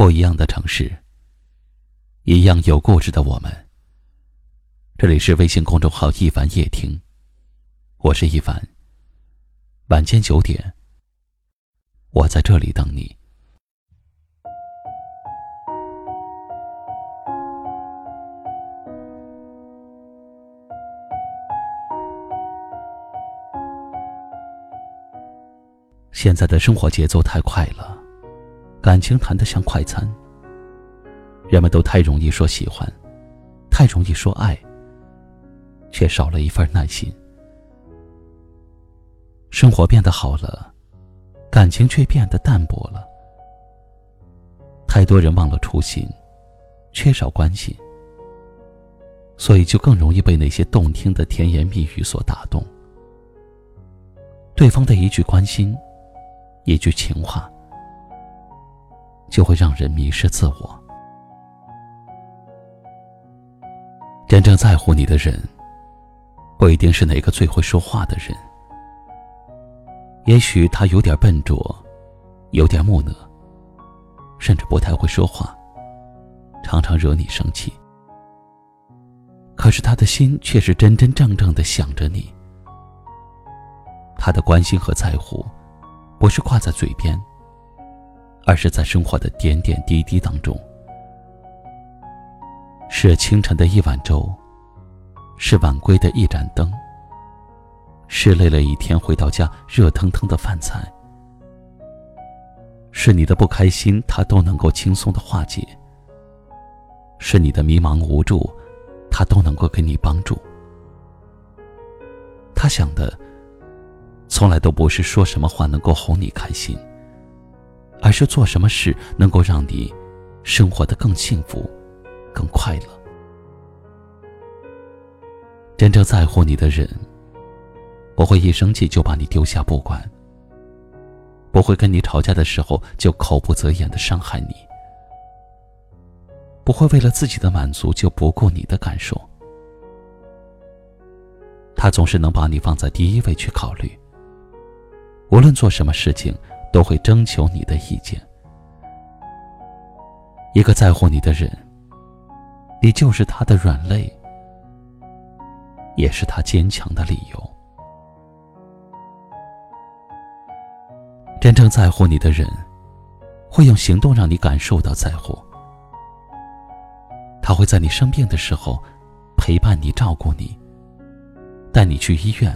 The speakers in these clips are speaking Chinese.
不一样的城市，一样有故事的我们。这里是微信公众号“一凡夜听”，我是一凡。晚间九点，我在这里等你。现在的生活节奏太快了，感情谈得像快餐。人们都太容易说喜欢，太容易说爱，却少了一份耐心。生活变得好了，感情却变得淡薄了。太多人忘了初心，缺少关心，所以就更容易被那些动听的甜言蜜语所打动。对方的一句关心。一句情话，就会让人迷失自我。真正在乎你的人，不一定是哪个最会说话的人。也许他有点笨拙，有点木讷，甚至不太会说话，常常惹你生气。可是他的心却是真真正正的想着你。他的关心和在乎。不是挂在嘴边，而是在生活的点点滴滴当中。是清晨的一碗粥，是晚归的一盏灯，是累了一天回到家热腾腾的饭菜，是你的不开心他都能够轻松的化解，是你的迷茫无助，他都能够给你帮助。他想的。从来都不是说什么话能够哄你开心，而是做什么事能够让你生活的更幸福、更快乐。真正在乎你的人，不会一生气就把你丢下不管，不会跟你吵架的时候就口不择言的伤害你，不会为了自己的满足就不顾你的感受。他总是能把你放在第一位去考虑。无论做什么事情，都会征求你的意见。一个在乎你的人，你就是他的软肋，也是他坚强的理由。真正在乎你的人，会用行动让你感受到在乎。他会在你生病的时候，陪伴你、照顾你，带你去医院。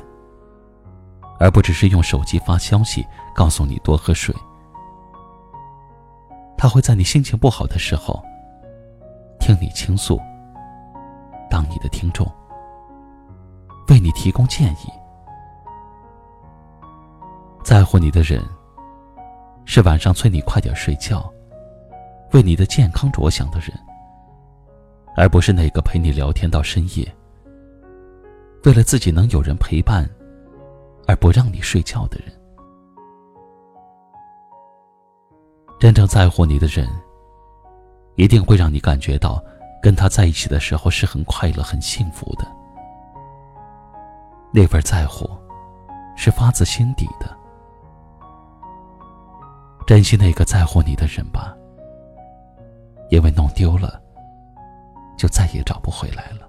而不只是用手机发消息告诉你多喝水，他会在你心情不好的时候听你倾诉，当你的听众，为你提供建议。在乎你的人，是晚上催你快点睡觉，为你的健康着想的人，而不是那个陪你聊天到深夜，为了自己能有人陪伴。而不让你睡觉的人，真正在乎你的人，一定会让你感觉到跟他在一起的时候是很快乐、很幸福的。那份在乎，是发自心底的。珍惜那个在乎你的人吧，因为弄丢了，就再也找不回来了。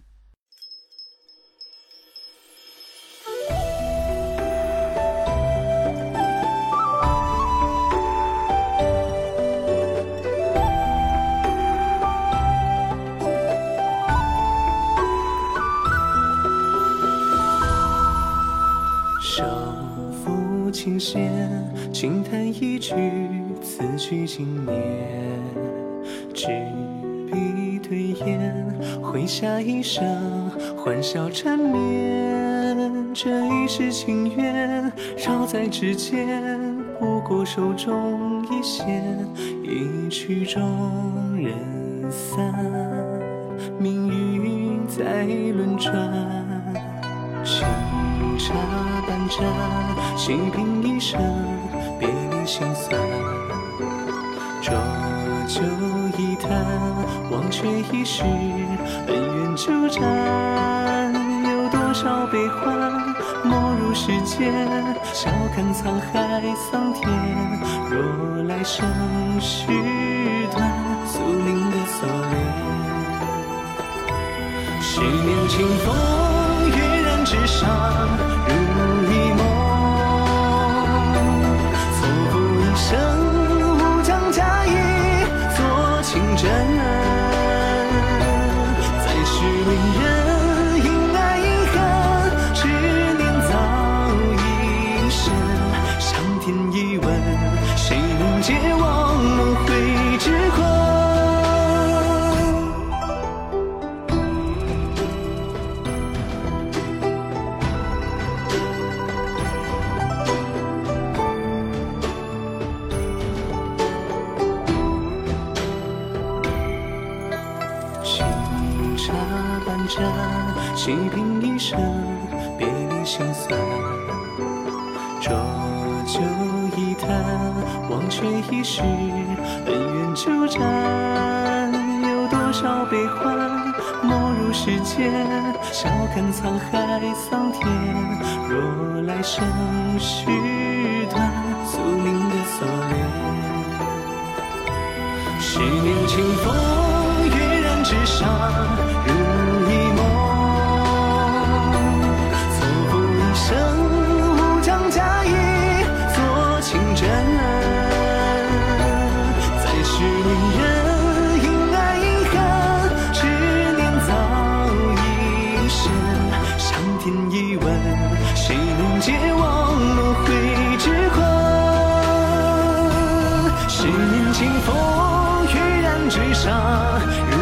琴弦，轻弹一曲，此去经年。执笔对眼，挥下一生，欢笑缠绵。这一世情缘，绕在指尖，不过手中一线，一曲终人散，命运在轮转，星茶半盏，细品一生别离心酸。浊酒一坛，忘却一世恩怨纠缠，有多少悲欢没入世间？笑看沧海桑田，若来生续断，宿命的锁链。十年清风，上，如一梦。错付一生，无将假意做情真。再续命人，茶半盏，细品一生别离心酸。浊酒一坛，忘却一世恩怨纠缠。有多少悲欢没入世间？笑看沧海桑田，若来生续短，宿命的锁链。十年清风，跃然纸上，如一梦。错付一生，无将假意做情真。再续命人，因爱因恨，执念早已深。上天一问，谁能解我轮回之困？十年清风，跃然纸上，如